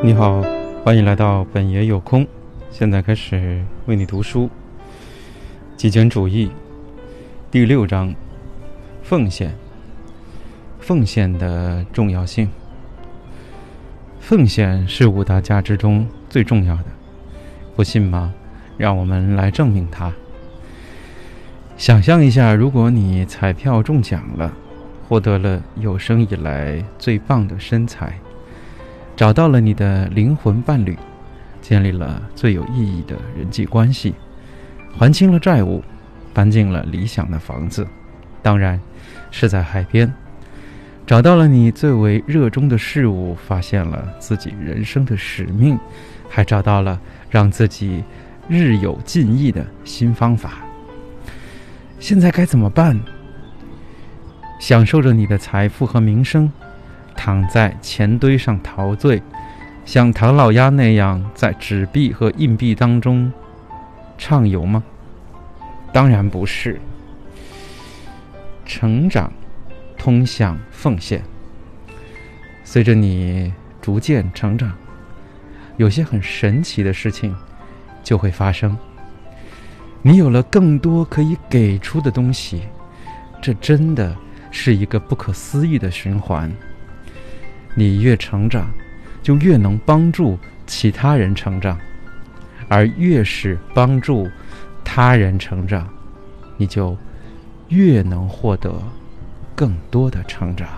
你好，欢迎来到本爷有空。现在开始为你读书。极简主义第六章：奉献。奉献的重要性。奉献是五大价值中最重要的，不信吗？让我们来证明它。想象一下，如果你彩票中奖了，获得了有生以来最棒的身材。找到了你的灵魂伴侣，建立了最有意义的人际关系，还清了债务，搬进了理想的房子，当然是在海边。找到了你最为热衷的事物，发现了自己人生的使命，还找到了让自己日有进益的新方法。现在该怎么办？享受着你的财富和名声。躺在钱堆上陶醉，像唐老鸭那样在纸币和硬币当中畅游吗？当然不是。成长通向奉献。随着你逐渐成长，有些很神奇的事情就会发生。你有了更多可以给出的东西，这真的是一个不可思议的循环。你越成长，就越能帮助其他人成长，而越是帮助他人成长，你就越能获得更多的成长。